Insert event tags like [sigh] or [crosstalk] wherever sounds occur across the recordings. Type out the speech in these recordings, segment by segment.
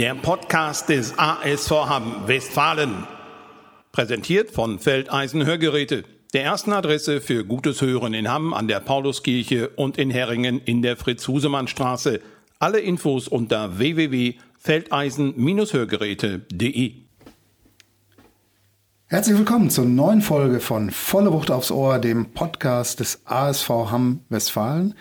Der Podcast des ASV Hamm Westfalen. Präsentiert von Feldeisen Hörgeräte. Der ersten Adresse für gutes Hören in Hamm an der Pauluskirche und in Herringen in der Fritz-Husemann-Straße. Alle Infos unter www.feldeisen-hörgeräte.de. Herzlich willkommen zur neuen Folge von Volle Wucht aufs Ohr, dem Podcast des ASV Hamm Westfalen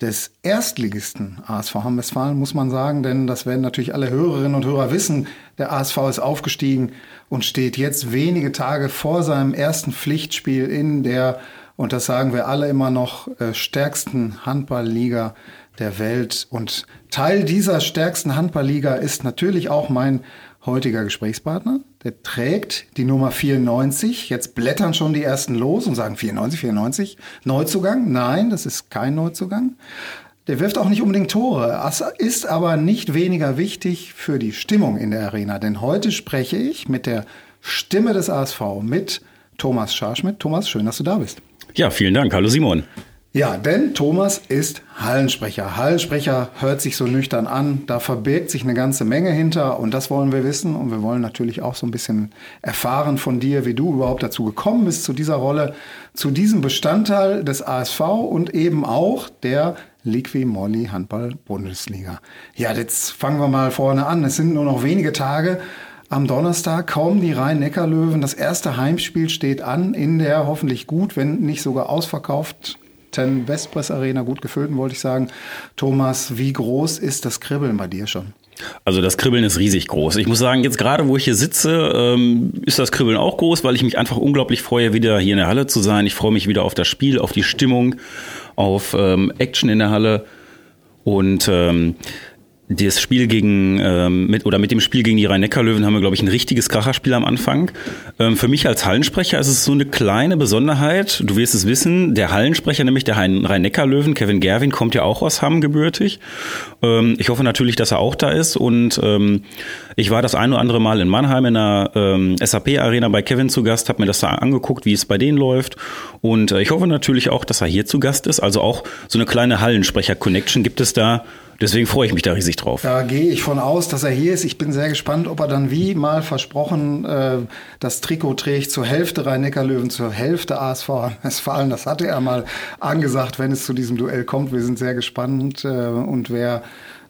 des Erstligisten ASV Hamm-Westfalen, muss man sagen, denn das werden natürlich alle Hörerinnen und Hörer wissen. Der ASV ist aufgestiegen und steht jetzt wenige Tage vor seinem ersten Pflichtspiel in der, und das sagen wir alle immer noch, äh, stärksten Handballliga der Welt. Und Teil dieser stärksten Handballliga ist natürlich auch mein heutiger Gesprächspartner. Der trägt die Nummer 94. Jetzt blättern schon die ersten los und sagen 94, 94. Neuzugang? Nein, das ist kein Neuzugang. Der wirft auch nicht unbedingt Tore. Das ist aber nicht weniger wichtig für die Stimmung in der Arena. Denn heute spreche ich mit der Stimme des ASV, mit Thomas Scharschmidt. Thomas, schön, dass du da bist. Ja, vielen Dank. Hallo Simon. Ja, denn Thomas ist Hallensprecher. Hallensprecher hört sich so nüchtern an. Da verbirgt sich eine ganze Menge hinter und das wollen wir wissen. Und wir wollen natürlich auch so ein bisschen erfahren von dir, wie du überhaupt dazu gekommen bist, zu dieser Rolle, zu diesem Bestandteil des ASV und eben auch der Liqui Molly Handball Bundesliga. Ja, jetzt fangen wir mal vorne an. Es sind nur noch wenige Tage. Am Donnerstag kaum die Rhein-Neckar-Löwen. Das erste Heimspiel steht an in der hoffentlich gut, wenn nicht sogar ausverkauft Ten Vespres Arena gut gefüllt, wollte ich sagen. Thomas, wie groß ist das Kribbeln bei dir schon? Also das Kribbeln ist riesig groß. Ich muss sagen, jetzt gerade wo ich hier sitze, ähm, ist das Kribbeln auch groß, weil ich mich einfach unglaublich freue, wieder hier in der Halle zu sein. Ich freue mich wieder auf das Spiel, auf die Stimmung, auf ähm, Action in der Halle. Und ähm, das Spiel gegen ähm, mit oder mit dem Spiel gegen die Rhein-Neckar-Löwen haben wir, glaube ich, ein richtiges Kracherspiel am Anfang. Ähm, für mich als Hallensprecher ist es so eine kleine Besonderheit. Du wirst es wissen, der Hallensprecher, nämlich der Rhein-Neckar-Löwen, Kevin Gerwin, kommt ja auch aus Hamm gebürtig. Ähm, ich hoffe natürlich, dass er auch da ist. Und ähm, ich war das ein oder andere Mal in Mannheim in der ähm, SAP-Arena bei Kevin zu Gast, habe mir das da angeguckt, wie es bei denen läuft. Und äh, ich hoffe natürlich auch, dass er hier zu Gast ist. Also auch so eine kleine Hallensprecher-Connection gibt es da Deswegen freue ich mich da riesig drauf. Da gehe ich von aus, dass er hier ist. Ich bin sehr gespannt, ob er dann wie mal versprochen äh, das Trikot trägt zur Hälfte Rhein-Neckar-Löwen, zur Hälfte ASV Westfalen. Das hatte er mal angesagt, wenn es zu diesem Duell kommt. Wir sind sehr gespannt. Äh, und wer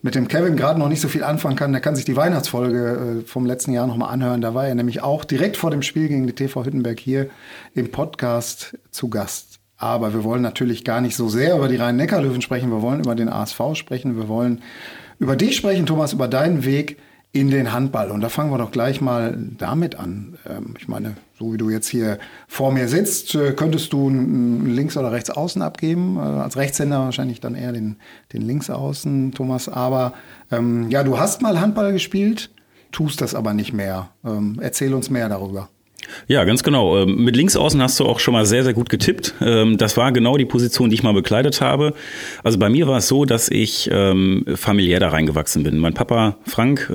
mit dem Kevin gerade noch nicht so viel anfangen kann, der kann sich die Weihnachtsfolge äh, vom letzten Jahr nochmal anhören. Da war er nämlich auch direkt vor dem Spiel gegen die TV Hüttenberg hier im Podcast zu Gast. Aber wir wollen natürlich gar nicht so sehr über die Rhein-Neckar-Löwen sprechen. Wir wollen über den ASV sprechen. Wir wollen über dich sprechen, Thomas, über deinen Weg in den Handball. Und da fangen wir doch gleich mal damit an. Ähm, ich meine, so wie du jetzt hier vor mir sitzt, äh, könntest du links oder rechts außen abgeben. Äh, als Rechtshänder wahrscheinlich dann eher den, den Linksaußen, Thomas. Aber ähm, ja, du hast mal Handball gespielt, tust das aber nicht mehr. Ähm, erzähl uns mehr darüber. Ja, ganz genau. Ähm, mit Linksaußen hast du auch schon mal sehr, sehr gut getippt. Ähm, das war genau die Position, die ich mal bekleidet habe. Also bei mir war es so, dass ich ähm, familiär da reingewachsen bin. Mein Papa Frank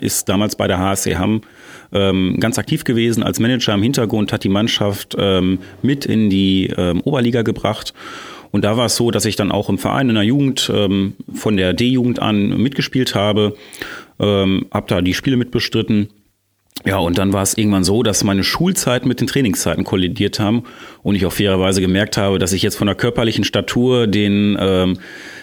ist damals bei der HSC Hamm ganz aktiv gewesen als Manager im Hintergrund, hat die Mannschaft mit in die Oberliga gebracht. Und da war es so, dass ich dann auch im Verein in der Jugend von der D-Jugend an mitgespielt habe, habe da die Spiele mitbestritten ja, und dann war es irgendwann so, dass meine Schulzeiten mit den Trainingszeiten kollidiert haben und ich auch fairerweise gemerkt habe, dass ich jetzt von der körperlichen Statur den ähm,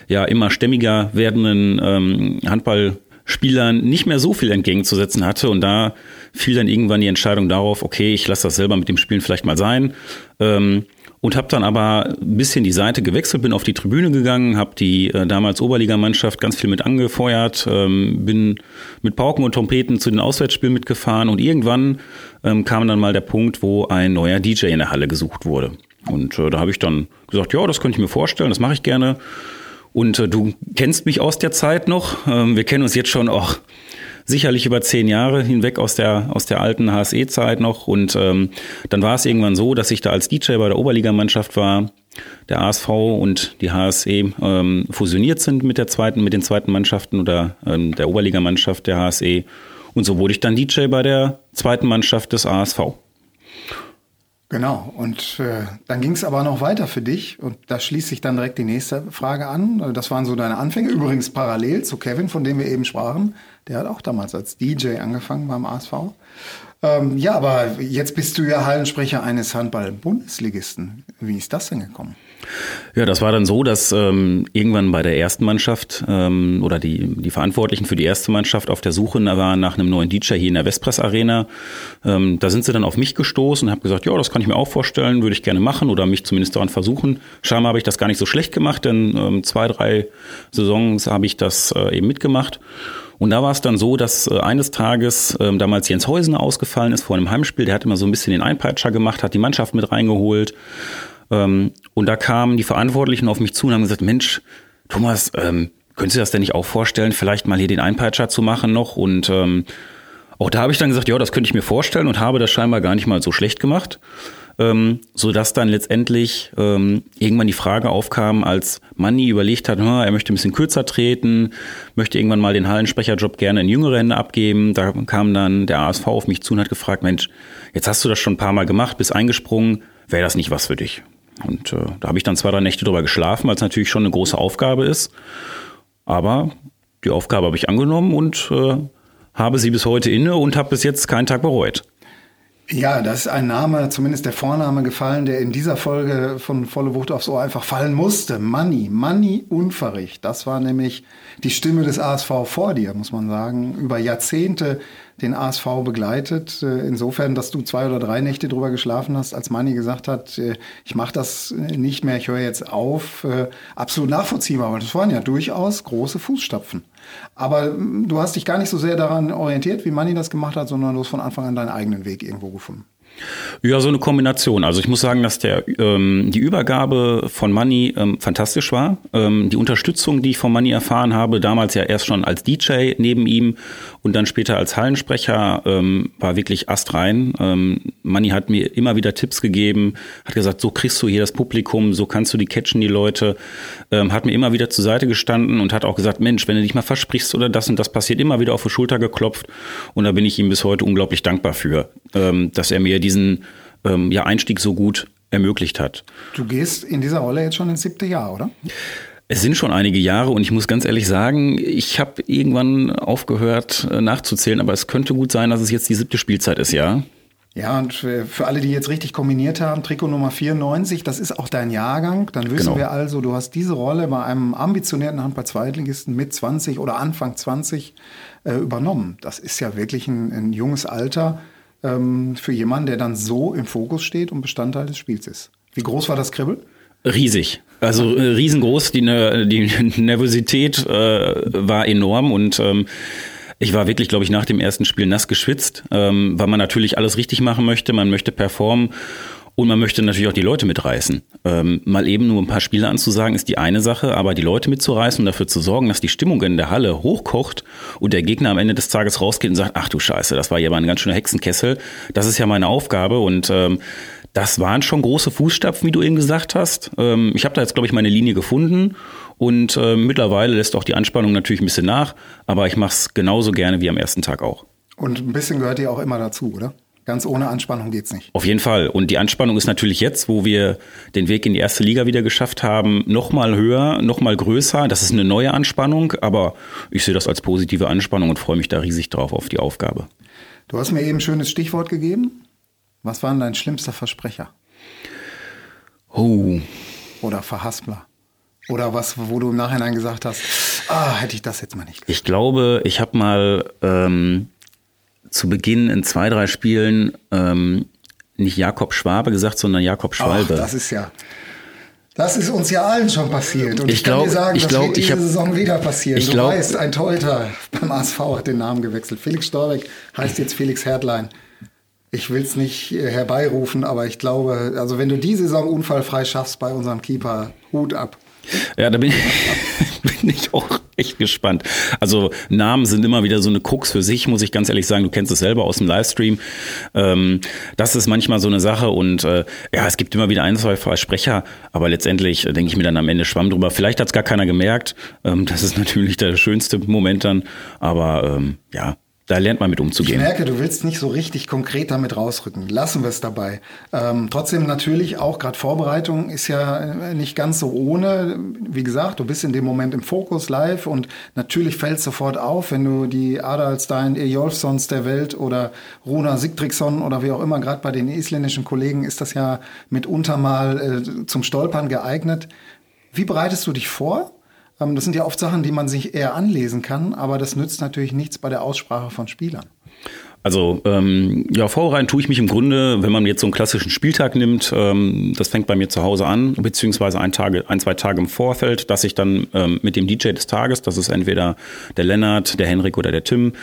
ja immer stämmiger werdenden ähm, Handballspielern nicht mehr so viel entgegenzusetzen hatte und da fiel dann irgendwann die Entscheidung darauf, okay, ich lasse das selber mit dem Spielen vielleicht mal sein. Ähm, und habe dann aber ein bisschen die Seite gewechselt, bin auf die Tribüne gegangen, habe die äh, damals Oberligamannschaft ganz viel mit angefeuert, ähm, bin mit Pauken und Trompeten zu den Auswärtsspielen mitgefahren und irgendwann ähm, kam dann mal der Punkt, wo ein neuer DJ in der Halle gesucht wurde. Und äh, da habe ich dann gesagt, ja, das könnte ich mir vorstellen, das mache ich gerne. Und äh, du kennst mich aus der Zeit noch. Ähm, wir kennen uns jetzt schon auch sicherlich über zehn Jahre hinweg aus der, aus der alten HSE-Zeit noch. Und ähm, dann war es irgendwann so, dass ich da als DJ bei der Oberligamannschaft war, der ASV und die HSE ähm, fusioniert sind mit der zweiten, mit den zweiten Mannschaften oder ähm, der Oberligamannschaft der HSE. Und so wurde ich dann DJ bei der zweiten Mannschaft des ASV. Genau, und äh, dann ging es aber noch weiter für dich und da schließt sich dann direkt die nächste Frage an. Das waren so deine Anfänge, übrigens parallel zu Kevin, von dem wir eben sprachen. Der hat auch damals als DJ angefangen beim ASV. Ähm, ja, aber jetzt bist du ja Hallensprecher eines Handball-Bundesligisten. Wie ist das denn gekommen? Ja, das war dann so, dass ähm, irgendwann bei der ersten Mannschaft ähm, oder die, die Verantwortlichen für die erste Mannschaft auf der Suche waren nach einem neuen DJ hier in der Westpress Arena. Ähm, da sind sie dann auf mich gestoßen und habe gesagt, ja, das kann ich mir auch vorstellen, würde ich gerne machen oder mich zumindest daran versuchen. Scheinbar habe ich das gar nicht so schlecht gemacht, denn ähm, zwei, drei Saisons habe ich das äh, eben mitgemacht. Und da war es dann so, dass äh, eines Tages ähm, damals Jens Heusener ausgefallen ist vor einem Heimspiel. Der hat immer so ein bisschen den Einpeitscher gemacht, hat die Mannschaft mit reingeholt. Ähm, und da kamen die Verantwortlichen auf mich zu und haben gesagt, Mensch, Thomas, ähm, könntest du das denn nicht auch vorstellen, vielleicht mal hier den Einpeitscher zu machen noch? Und ähm, auch da habe ich dann gesagt, ja, das könnte ich mir vorstellen und habe das scheinbar gar nicht mal so schlecht gemacht. Ähm, so dass dann letztendlich ähm, irgendwann die Frage aufkam, als Manni überlegt hat, er möchte ein bisschen kürzer treten, möchte irgendwann mal den Hallensprecherjob gerne in jüngere Hände abgeben. Da kam dann der ASV auf mich zu und hat gefragt, Mensch, jetzt hast du das schon ein paar Mal gemacht, bist eingesprungen, wäre das nicht was für dich? Und äh, da habe ich dann zwei, drei Nächte drüber geschlafen, weil es natürlich schon eine große Aufgabe ist. Aber die Aufgabe habe ich angenommen und äh, habe sie bis heute inne und habe bis jetzt keinen Tag bereut. Ja, da ist ein Name, zumindest der Vorname gefallen, der in dieser Folge von Volle Wucht aufs Ohr einfach fallen musste. Manni, Manni Unverricht. Das war nämlich die Stimme des ASV vor dir, muss man sagen. Über Jahrzehnte den ASV begleitet. Äh, insofern, dass du zwei oder drei Nächte drüber geschlafen hast, als Manni gesagt hat, äh, ich mache das nicht mehr, ich höre jetzt auf. Äh, absolut nachvollziehbar, weil das waren ja durchaus große Fußstapfen. Aber mm, du hast dich gar nicht so sehr daran orientiert, wie Manni das gemacht hat, sondern du hast von Anfang an deinen eigenen Weg irgendwo gefunden. Ja, so eine Kombination. Also ich muss sagen, dass der ähm, die Übergabe von Money ähm, fantastisch war. Ähm, die Unterstützung, die ich von Money erfahren habe, damals ja erst schon als DJ neben ihm und dann später als Hallensprecher, ähm, war wirklich astrein. Ähm, Money hat mir immer wieder Tipps gegeben, hat gesagt, so kriegst du hier das Publikum, so kannst du die catchen, die Leute. Ähm, hat mir immer wieder zur Seite gestanden und hat auch gesagt, Mensch, wenn du dich mal versprichst oder das und das passiert, immer wieder auf die Schulter geklopft. Und da bin ich ihm bis heute unglaublich dankbar für, ähm, dass er mir diesen ähm, ja, Einstieg so gut ermöglicht hat. Du gehst in dieser Rolle jetzt schon ins siebte Jahr, oder? Es sind schon einige Jahre und ich muss ganz ehrlich sagen, ich habe irgendwann aufgehört äh, nachzuzählen, aber es könnte gut sein, dass es jetzt die siebte Spielzeit ist, ja. Ja, und für, alle, die jetzt richtig kombiniert haben, Trikot Nummer 94, das ist auch dein Jahrgang. Dann wissen genau. wir also, du hast diese Rolle bei einem ambitionierten Handball-Zweitligisten mit 20 oder Anfang 20 äh, übernommen. Das ist ja wirklich ein, ein junges Alter ähm, für jemanden, der dann so im Fokus steht und Bestandteil des Spiels ist. Wie groß war das Kribbel? Riesig. Also äh, riesengroß. Die, ne, die [laughs] Nervosität äh, war enorm und ähm, ich war wirklich, glaube ich, nach dem ersten Spiel nass geschwitzt, ähm, weil man natürlich alles richtig machen möchte. Man möchte performen und man möchte natürlich auch die Leute mitreißen. Ähm, mal eben nur ein paar Spiele anzusagen, ist die eine Sache, aber die Leute mitzureißen und dafür zu sorgen, dass die Stimmung in der Halle hochkocht und der Gegner am Ende des Tages rausgeht und sagt, ach du Scheiße, das war ja mal ein ganz schöner Hexenkessel. Das ist ja meine Aufgabe und ähm, das waren schon große Fußstapfen, wie du eben gesagt hast. Ähm, ich habe da jetzt, glaube ich, meine Linie gefunden und äh, mittlerweile lässt auch die Anspannung natürlich ein bisschen nach, aber ich mache es genauso gerne wie am ersten Tag auch. Und ein bisschen gehört dir auch immer dazu, oder? Ganz ohne Anspannung geht's nicht. Auf jeden Fall. Und die Anspannung ist natürlich jetzt, wo wir den Weg in die erste Liga wieder geschafft haben, noch mal höher, noch mal größer. Das ist eine neue Anspannung, aber ich sehe das als positive Anspannung und freue mich da riesig drauf auf die Aufgabe. Du hast mir eben ein schönes Stichwort gegeben. Was war denn dein schlimmster Versprecher? Oh. Oder Verhaspler? Oder was, wo du im Nachhinein gesagt hast, ah, hätte ich das jetzt mal nicht. Gesagt. Ich glaube, ich habe mal ähm, zu Beginn in zwei, drei Spielen ähm, nicht Jakob Schwabe gesagt, sondern Jakob Schwalbe. Ach, das ist ja. Das ist uns ja allen schon passiert. Und ich, ich glaub, kann dir sagen, ich das glaub, wird diese hab, Saison wieder passieren. Ich du glaub, weißt, ein Torhüter beim ASV hat den Namen gewechselt. Felix Storbeck heißt jetzt Felix Herdlein. Ich will es nicht äh, herbeirufen, aber ich glaube, also wenn du die Saison unfallfrei schaffst bei unserem Keeper, Hut ab. Ja, da bin ich, [laughs] bin ich auch echt gespannt. Also Namen sind immer wieder so eine Krux für sich, muss ich ganz ehrlich sagen. Du kennst es selber aus dem Livestream. Ähm, das ist manchmal so eine Sache und äh, ja, es gibt immer wieder ein, zwei Versprecher, aber letztendlich äh, denke ich mir dann am Ende schwamm drüber. Vielleicht hat es gar keiner gemerkt. Ähm, das ist [laughs] natürlich der schönste Moment dann, aber ähm, ja, da lernt man mit umzugehen. Ich merke, du willst nicht so richtig konkret damit rausrücken. Lassen wir es dabei. Ähm, trotzdem natürlich auch gerade Vorbereitung ist ja äh, nicht ganz so ohne. Wie gesagt, du bist in dem Moment im Fokus live und natürlich fällt sofort auf, wenn du die Adalstein Ejolfsons der Welt oder Runa Sigtriksson oder wie auch immer, gerade bei den isländischen Kollegen ist das ja mitunter mal äh, zum Stolpern geeignet. Wie bereitest du dich vor? Ähm, das sind ja oft Sachen, die man sich eher anlesen kann, aber das nützt natürlich nichts bei der Aussprache von Spielern. Also ähm, ja, vorbereiten tue ich mich im Grunde, wenn man jetzt so einen klassischen Spieltag nimmt, ähm, das fängt bei mir zu Hause an, beziehungsweise ein, Tage, ein zwei Tage im Vorfeld, dass ich dann ähm, mit dem DJ des Tages, das ist entweder der Lennart, der Henrik oder der Tim,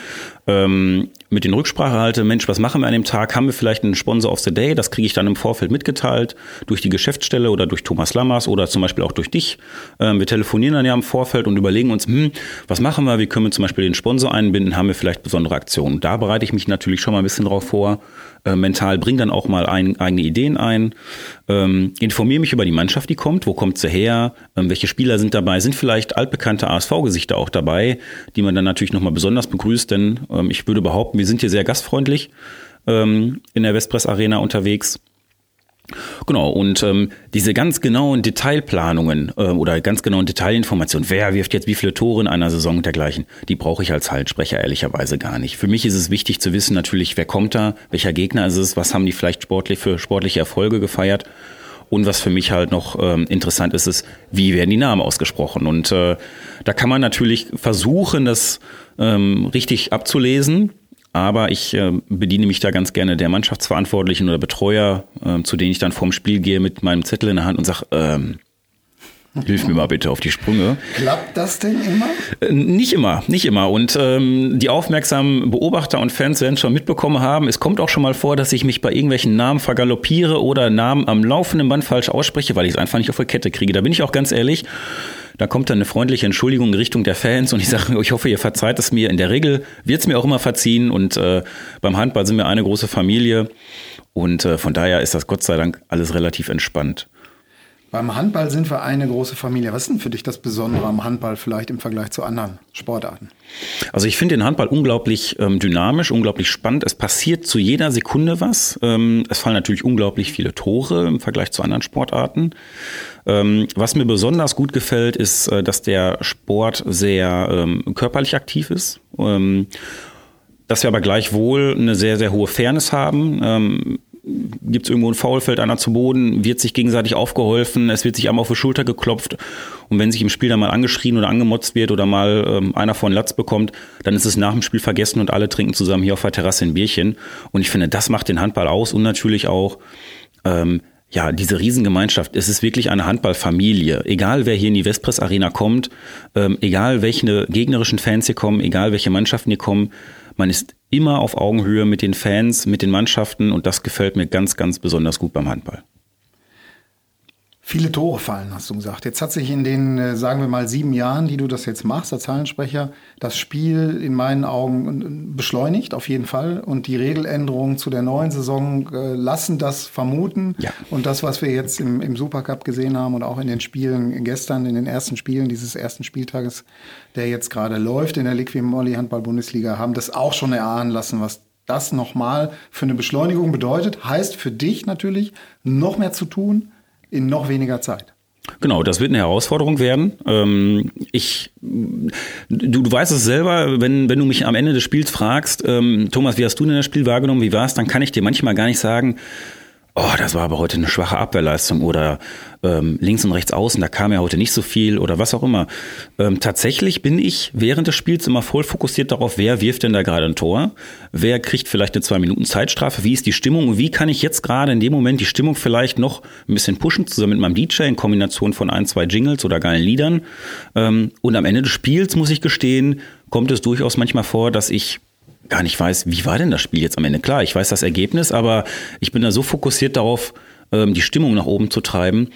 ähm, mit den Rücksprache halte, Mensch, was machen wir an dem Tag? Haben wir vielleicht einen Sponsor of the Day? Das kriege ich dann im Vorfeld mitgeteilt durch die Geschäftsstelle oder durch Thomas Lammers oder zum Beispiel auch durch dich. Ähm, wir telefonieren dann ja im Vorfeld und überlegen uns, hm, was machen wir? Wie können wir zum Beispiel den Sponsor einbinden? Haben wir vielleicht besondere Aktionen? Da bereite ich mich natürlich schon mal ein bisschen drauf vor. Äh, mental bringe dann auch mal ein, eigene Ideen ein. Ähm, informiere mich über die Mannschaft, die kommt. Wo kommt sie her? Ähm, welche Spieler sind dabei? Sind vielleicht altbekannte ASV-Gesichter auch dabei, die man dann natürlich nochmal besonders begrüßt? Denn ähm, ich würde behaupten, wir sind hier sehr gastfreundlich ähm, in der Westpress Arena unterwegs. Genau, und ähm, diese ganz genauen Detailplanungen äh, oder ganz genauen Detailinformationen, wer wirft jetzt wie viele Tore in einer Saison und dergleichen, die brauche ich als Hallensprecher ehrlicherweise gar nicht. Für mich ist es wichtig zu wissen natürlich, wer kommt da, welcher Gegner ist es, was haben die vielleicht sportlich für sportliche Erfolge gefeiert. Und was für mich halt noch ähm, interessant ist, ist, wie werden die Namen ausgesprochen. Und äh, da kann man natürlich versuchen, das ähm, richtig abzulesen aber ich äh, bediene mich da ganz gerne der Mannschaftsverantwortlichen oder Betreuer, äh, zu denen ich dann vorm Spiel gehe mit meinem Zettel in der Hand und sage, ähm, Hilf mir mal bitte auf die Sprünge. Klappt das denn immer? Äh, nicht immer, nicht immer. Und ähm, die aufmerksamen Beobachter und Fans werden schon mitbekommen haben, es kommt auch schon mal vor, dass ich mich bei irgendwelchen Namen vergaloppiere oder Namen am laufenden Band falsch ausspreche, weil ich es einfach nicht auf die Kette kriege. Da bin ich auch ganz ehrlich. Da kommt dann eine freundliche Entschuldigung in Richtung der Fans und ich sage, ich hoffe, ihr verzeiht es mir. In der Regel wird es mir auch immer verziehen und äh, beim Handball sind wir eine große Familie und äh, von daher ist das Gott sei Dank alles relativ entspannt. Beim Handball sind wir eine große Familie. Was ist denn für dich das Besondere am Handball vielleicht im Vergleich zu anderen Sportarten? Also ich finde den Handball unglaublich ähm, dynamisch, unglaublich spannend. Es passiert zu jeder Sekunde was. Ähm, es fallen natürlich unglaublich viele Tore im Vergleich zu anderen Sportarten. Ähm, was mir besonders gut gefällt, ist, äh, dass der Sport sehr ähm, körperlich aktiv ist. Ähm, dass wir aber gleichwohl eine sehr, sehr hohe Fairness haben. Gibt es irgendwo ein Foul, fällt einer zu Boden, wird sich gegenseitig aufgeholfen, es wird sich einmal auf die Schulter geklopft und wenn sich im Spiel dann mal angeschrien oder angemotzt wird oder mal ähm, einer von Latz bekommt, dann ist es nach dem Spiel vergessen und alle trinken zusammen hier auf der Terrasse ein Bierchen und ich finde, das macht den Handball aus und natürlich auch ähm, ja, diese Riesengemeinschaft, es ist wirklich eine Handballfamilie. Egal wer hier in die Westpress Arena kommt, ähm, egal welche gegnerischen Fans hier kommen, egal welche Mannschaften hier kommen, man ist immer auf Augenhöhe mit den Fans, mit den Mannschaften und das gefällt mir ganz, ganz besonders gut beim Handball. Viele Tore fallen, hast du gesagt. Jetzt hat sich in den, äh, sagen wir mal, sieben Jahren, die du das jetzt machst als Zahlensprecher, das Spiel in meinen Augen äh, beschleunigt, auf jeden Fall. Und die Regeländerungen zu der neuen Saison äh, lassen das vermuten. Ja. Und das, was wir jetzt im, im Supercup gesehen haben und auch in den Spielen gestern, in den ersten Spielen dieses ersten Spieltages, der jetzt gerade läuft in der Liquim Molly Handball Bundesliga, haben das auch schon erahnen lassen, was das nochmal für eine Beschleunigung bedeutet. Heißt für dich natürlich, noch mehr zu tun, in noch weniger Zeit. Genau, das wird eine Herausforderung werden. Ähm, ich, du, du weißt es selber, wenn, wenn du mich am Ende des Spiels fragst, ähm, Thomas, wie hast du denn das Spiel wahrgenommen, wie war es, dann kann ich dir manchmal gar nicht sagen, oh, das war aber heute eine schwache Abwehrleistung oder ähm, links und rechts außen, da kam ja heute nicht so viel oder was auch immer. Ähm, tatsächlich bin ich während des Spiels immer voll fokussiert darauf, wer wirft denn da gerade ein Tor, wer kriegt vielleicht eine zwei Minuten Zeitstrafe, wie ist die Stimmung und wie kann ich jetzt gerade in dem Moment die Stimmung vielleicht noch ein bisschen pushen, zusammen mit meinem DJ in Kombination von ein, zwei Jingles oder geilen Liedern. Ähm, und am Ende des Spiels, muss ich gestehen, kommt es durchaus manchmal vor, dass ich gar nicht weiß, wie war denn das Spiel jetzt am Ende. Klar, ich weiß das Ergebnis, aber ich bin da so fokussiert darauf, ähm, die Stimmung nach oben zu treiben,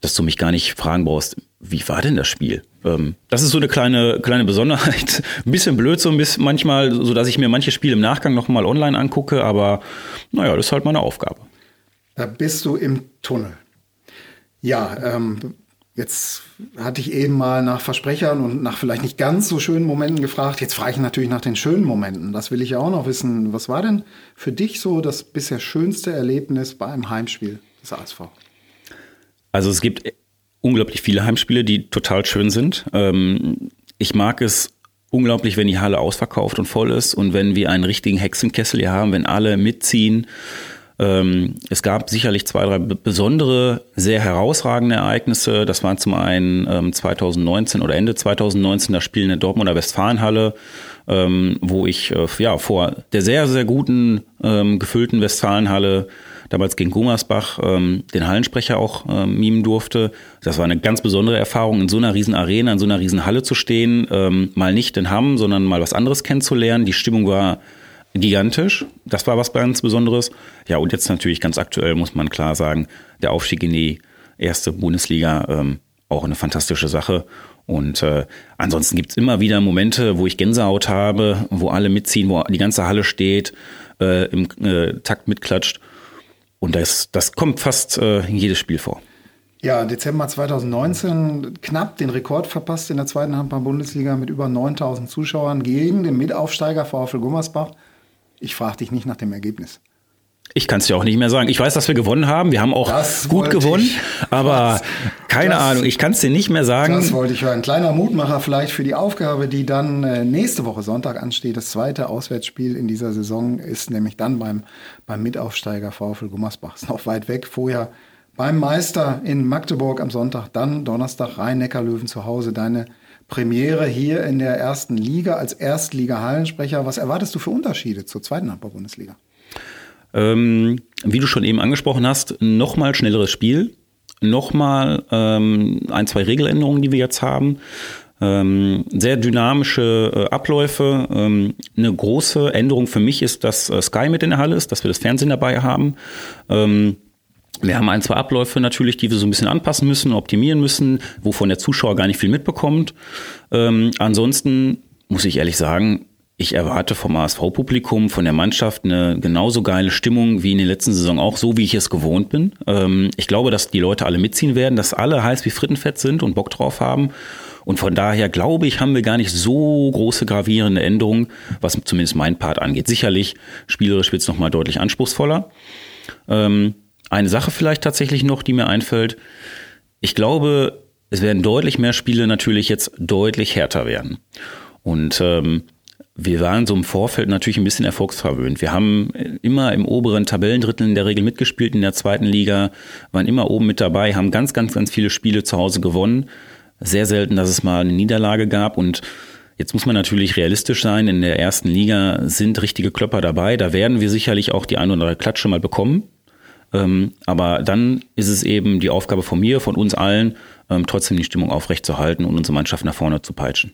dass du mich gar nicht fragen brauchst, wie war denn das Spiel? Ähm, das ist so eine kleine, kleine Besonderheit. [laughs] Ein bisschen blöd so ein bisschen manchmal, so dass ich mir manche Spiele im Nachgang nochmal online angucke, aber naja, das ist halt meine Aufgabe. Da bist du im Tunnel. Ja, ähm, Jetzt hatte ich eben mal nach Versprechern und nach vielleicht nicht ganz so schönen Momenten gefragt. Jetzt frage ich natürlich nach den schönen Momenten. Das will ich ja auch noch wissen. Was war denn für dich so das bisher schönste Erlebnis bei einem Heimspiel des ASV? Also es gibt unglaublich viele Heimspiele, die total schön sind. Ähm, ich mag es unglaublich, wenn die Halle ausverkauft und voll ist und wenn wir einen richtigen Hexenkessel hier haben, wenn alle mitziehen. Ähm, es gab sicherlich zwei, drei besondere, sehr herausragende Ereignisse. Das waren zum einen 2019 ähm, oder Ende 2019 das Spiel in der Dortmunder Westfalenhalle, ähm, wo ich äh, ja vor der sehr, sehr guten, gefüllten Westfalenhalle damals gegen Gummersbach den Hallensprecher auch mimen durfte. Das war eine ganz besondere Erfahrung, in so einer riesen Arena, in so einer riesen Halle zu stehen, mal nicht in Hamm, sondern mal was anderes kennenzulernen. Die Stimmung war gigantisch. Das war was ganz Besonderes. Ja, und jetzt natürlich ganz aktuell muss man klar sagen, der Aufstieg in die erste Bundesliga ähm, auch eine fantastische Sache. Und äh, ansonsten gibt's immer wieder Momente, wo ich Gänsehaut habe, wo alle mitziehen, wo die ganze Halle steht, äh, im äh, Takt mitklatscht. Und das, das kommt fast äh, in jedes Spiel vor. Ja, Dezember 2019 knapp den Rekord verpasst in der zweiten Handball-Bundesliga mit über 9000 Zuschauern gegen den Mitaufsteiger VfL Gummersbach. Ich frage dich nicht nach dem Ergebnis. Ich kann es dir auch nicht mehr sagen. Ich weiß, dass wir gewonnen haben. Wir haben auch das gut gewonnen, ich. aber das, keine das, Ahnung. Ich kann es dir nicht mehr sagen. Das wollte ich hören. Ein kleiner Mutmacher vielleicht für die Aufgabe, die dann äh, nächste Woche Sonntag ansteht. Das zweite Auswärtsspiel in dieser Saison ist nämlich dann beim, beim Mitaufsteiger VfL Gummersbach. Ist noch weit weg. Vorher beim Meister in Magdeburg am Sonntag, dann Donnerstag Rhein-Neckar-Löwen zu Hause. Deine Premiere hier in der ersten Liga als Erstliga-Hallensprecher. Was erwartest du für Unterschiede zur zweiten Handball-Bundesliga? Ähm, wie du schon eben angesprochen hast, nochmal schnelleres Spiel, nochmal ähm, ein, zwei Regeländerungen, die wir jetzt haben. Ähm, sehr dynamische äh, Abläufe. Ähm, eine große Änderung für mich ist, dass äh, Sky mit in der Halle ist, dass wir das Fernsehen dabei haben. Ähm, wir haben ein, zwei Abläufe natürlich, die wir so ein bisschen anpassen müssen, optimieren müssen, wovon der Zuschauer gar nicht viel mitbekommt. Ähm, ansonsten muss ich ehrlich sagen, ich erwarte vom ASV-Publikum, von der Mannschaft eine genauso geile Stimmung wie in der letzten Saison auch, so wie ich es gewohnt bin. Ähm, ich glaube, dass die Leute alle mitziehen werden, dass alle heiß wie Frittenfett sind und Bock drauf haben. Und von daher glaube ich, haben wir gar nicht so große gravierende Änderungen, was zumindest mein Part angeht. Sicherlich, spielerisch wird es nochmal deutlich anspruchsvoller. Ähm, eine Sache vielleicht tatsächlich noch, die mir einfällt. Ich glaube, es werden deutlich mehr Spiele natürlich jetzt deutlich härter werden. Und ähm, wir waren so im Vorfeld natürlich ein bisschen erfolgsverwöhnt. Wir haben immer im oberen Tabellendrittel in der Regel mitgespielt in der zweiten Liga, waren immer oben mit dabei, haben ganz, ganz, ganz viele Spiele zu Hause gewonnen. Sehr selten, dass es mal eine Niederlage gab und Jetzt muss man natürlich realistisch sein. In der ersten Liga sind richtige Klopper dabei. Da werden wir sicherlich auch die ein oder andere Klatsche mal bekommen. Ähm, aber dann ist es eben die Aufgabe von mir, von uns allen, ähm, trotzdem die Stimmung aufrechtzuerhalten und unsere Mannschaft nach vorne zu peitschen.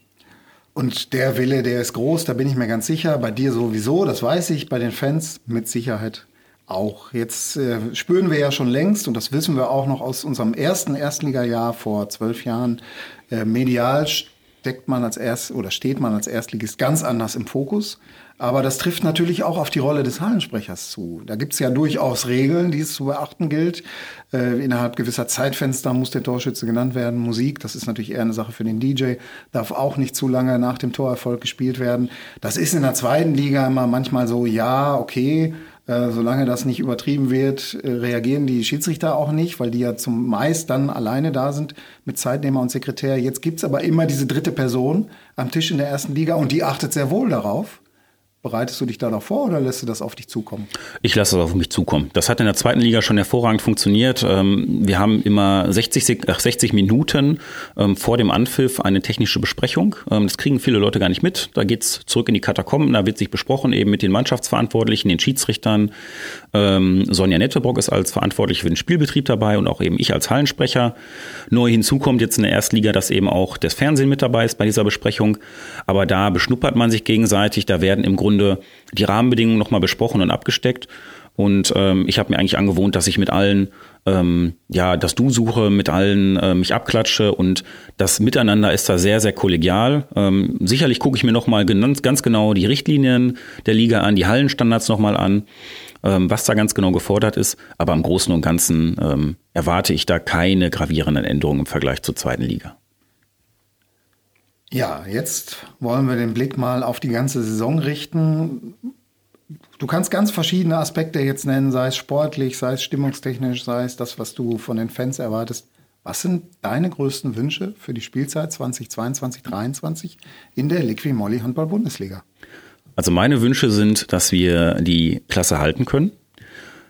Und der Wille, der ist groß, da bin ich mir ganz sicher. Bei dir sowieso, das weiß ich, bei den Fans mit Sicherheit auch. Jetzt äh, spüren wir ja schon längst, und das wissen wir auch noch aus unserem ersten Erstligajahr vor zwölf Jahren, äh, medial steckt man als Erst oder steht man als Erstligist ganz anders im Fokus. Aber das trifft natürlich auch auf die Rolle des Hallensprechers zu. Da gibt es ja durchaus Regeln, die es zu beachten gilt. Äh, innerhalb gewisser Zeitfenster muss der Torschütze genannt werden. Musik, das ist natürlich eher eine Sache für den DJ, darf auch nicht zu lange nach dem Torerfolg gespielt werden. Das ist in der zweiten Liga immer manchmal so, ja, okay, äh, solange das nicht übertrieben wird, äh, reagieren die Schiedsrichter auch nicht, weil die ja zumeist dann alleine da sind mit Zeitnehmer und Sekretär. Jetzt gibt's aber immer diese dritte Person am Tisch in der ersten Liga und die achtet sehr wohl darauf Bereitest du dich da noch vor oder lässt du das auf dich zukommen? Ich lasse das auf mich zukommen. Das hat in der zweiten Liga schon hervorragend funktioniert. Ähm, wir haben immer 60, 60 Minuten ähm, vor dem Anpfiff eine technische Besprechung. Ähm, das kriegen viele Leute gar nicht mit. Da geht's zurück in die Katakomben. Da wird sich besprochen eben mit den Mannschaftsverantwortlichen, den Schiedsrichtern. Sonja Nettebrock ist als Verantwortliche für den Spielbetrieb dabei und auch eben ich als Hallensprecher. Neu hinzu kommt jetzt in der Erstliga, dass eben auch das Fernsehen mit dabei ist bei dieser Besprechung. Aber da beschnuppert man sich gegenseitig. Da werden im Grunde die Rahmenbedingungen nochmal besprochen und abgesteckt. Und ähm, ich habe mir eigentlich angewohnt, dass ich mit allen ähm, ja das Du suche, mit allen äh, mich abklatsche und das Miteinander ist da sehr sehr kollegial. Ähm, sicherlich gucke ich mir nochmal ganz, genau die Richtlinien der Liga an, die Hallenstandards nochmal an, ähm, was da ganz genau gefordert ist. Aber im Großen und Ganzen ähm, erwarte ich da keine gravierenden Änderungen im Vergleich zur zweiten Liga. Ja, jetzt wollen wir den Blick mal auf die ganze Saison richten. Du kannst ganz verschiedene Aspekte jetzt nennen, sei es sportlich, sei es stimmungstechnisch, sei es das, was du von den Fans erwartest. Was sind deine größten Wünsche für die Spielzeit 2022, 2023 in der Liqui-Moly Handball-Bundesliga? Also meine Wünsche sind, dass wir die Klasse halten können,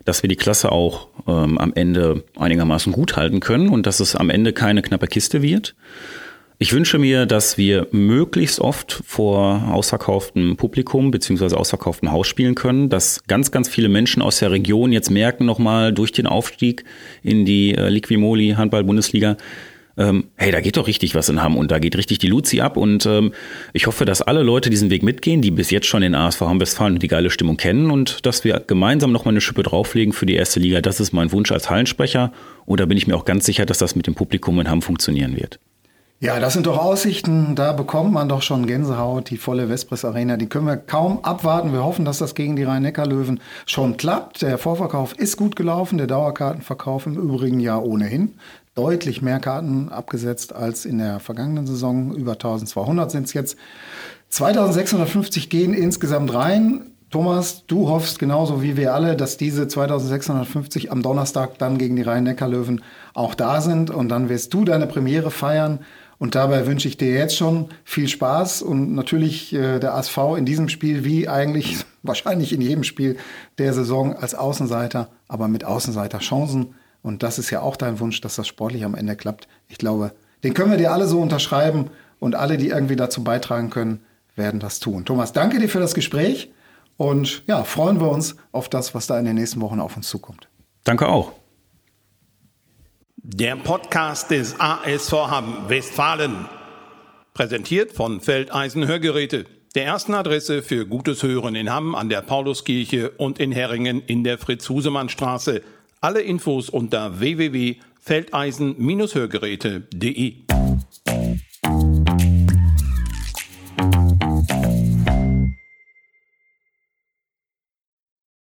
dass wir die Klasse auch ähm, am Ende einigermaßen gut halten können und dass es am Ende keine knappe Kiste wird. Ich wünsche mir, dass wir möglichst oft vor ausverkauftem Publikum beziehungsweise ausverkauftem Haus spielen können, dass ganz, ganz viele Menschen aus der Region jetzt merken nochmal durch den Aufstieg in die äh, Liquimoli Handball-Bundesliga, ähm, hey, da geht doch richtig was in Hamm und da geht richtig die Luzi ab und ähm, ich hoffe, dass alle Leute diesen Weg mitgehen, die bis jetzt schon den ASV Hamm-Westfalen und die geile Stimmung kennen und dass wir gemeinsam nochmal eine Schippe drauflegen für die erste Liga. Das ist mein Wunsch als Hallensprecher und da bin ich mir auch ganz sicher, dass das mit dem Publikum in Hamm funktionieren wird. Ja, das sind doch Aussichten, da bekommt man doch schon Gänsehaut, die volle Vespris Arena, die können wir kaum abwarten. Wir hoffen, dass das gegen die Rhein-Neckar-Löwen schon klappt. Der Vorverkauf ist gut gelaufen, der Dauerkartenverkauf im übrigen Jahr ohnehin. Deutlich mehr Karten abgesetzt als in der vergangenen Saison. Über 1200 sind es jetzt. 2650 gehen insgesamt rein. Thomas, du hoffst genauso wie wir alle, dass diese 2650 am Donnerstag dann gegen die Rhein-Neckar-Löwen auch da sind und dann wirst du deine Premiere feiern und dabei wünsche ich dir jetzt schon viel Spaß und natürlich äh, der ASV in diesem Spiel, wie eigentlich [laughs] wahrscheinlich in jedem Spiel der Saison als Außenseiter, aber mit Außenseiter-Chancen. Und das ist ja auch dein Wunsch, dass das sportlich am Ende klappt. Ich glaube, den können wir dir alle so unterschreiben und alle, die irgendwie dazu beitragen können, werden das tun. Thomas, danke dir für das Gespräch und ja, freuen wir uns auf das, was da in den nächsten Wochen auf uns zukommt. Danke auch. Der Podcast des ASV Hamm Westfalen. Präsentiert von Feldeisen Hörgeräte. Der ersten Adresse für gutes Hören in Hamm an der Pauluskirche und in Herringen in der Fritz-Husemann-Straße. Alle Infos unter www.feldeisen-hörgeräte.de.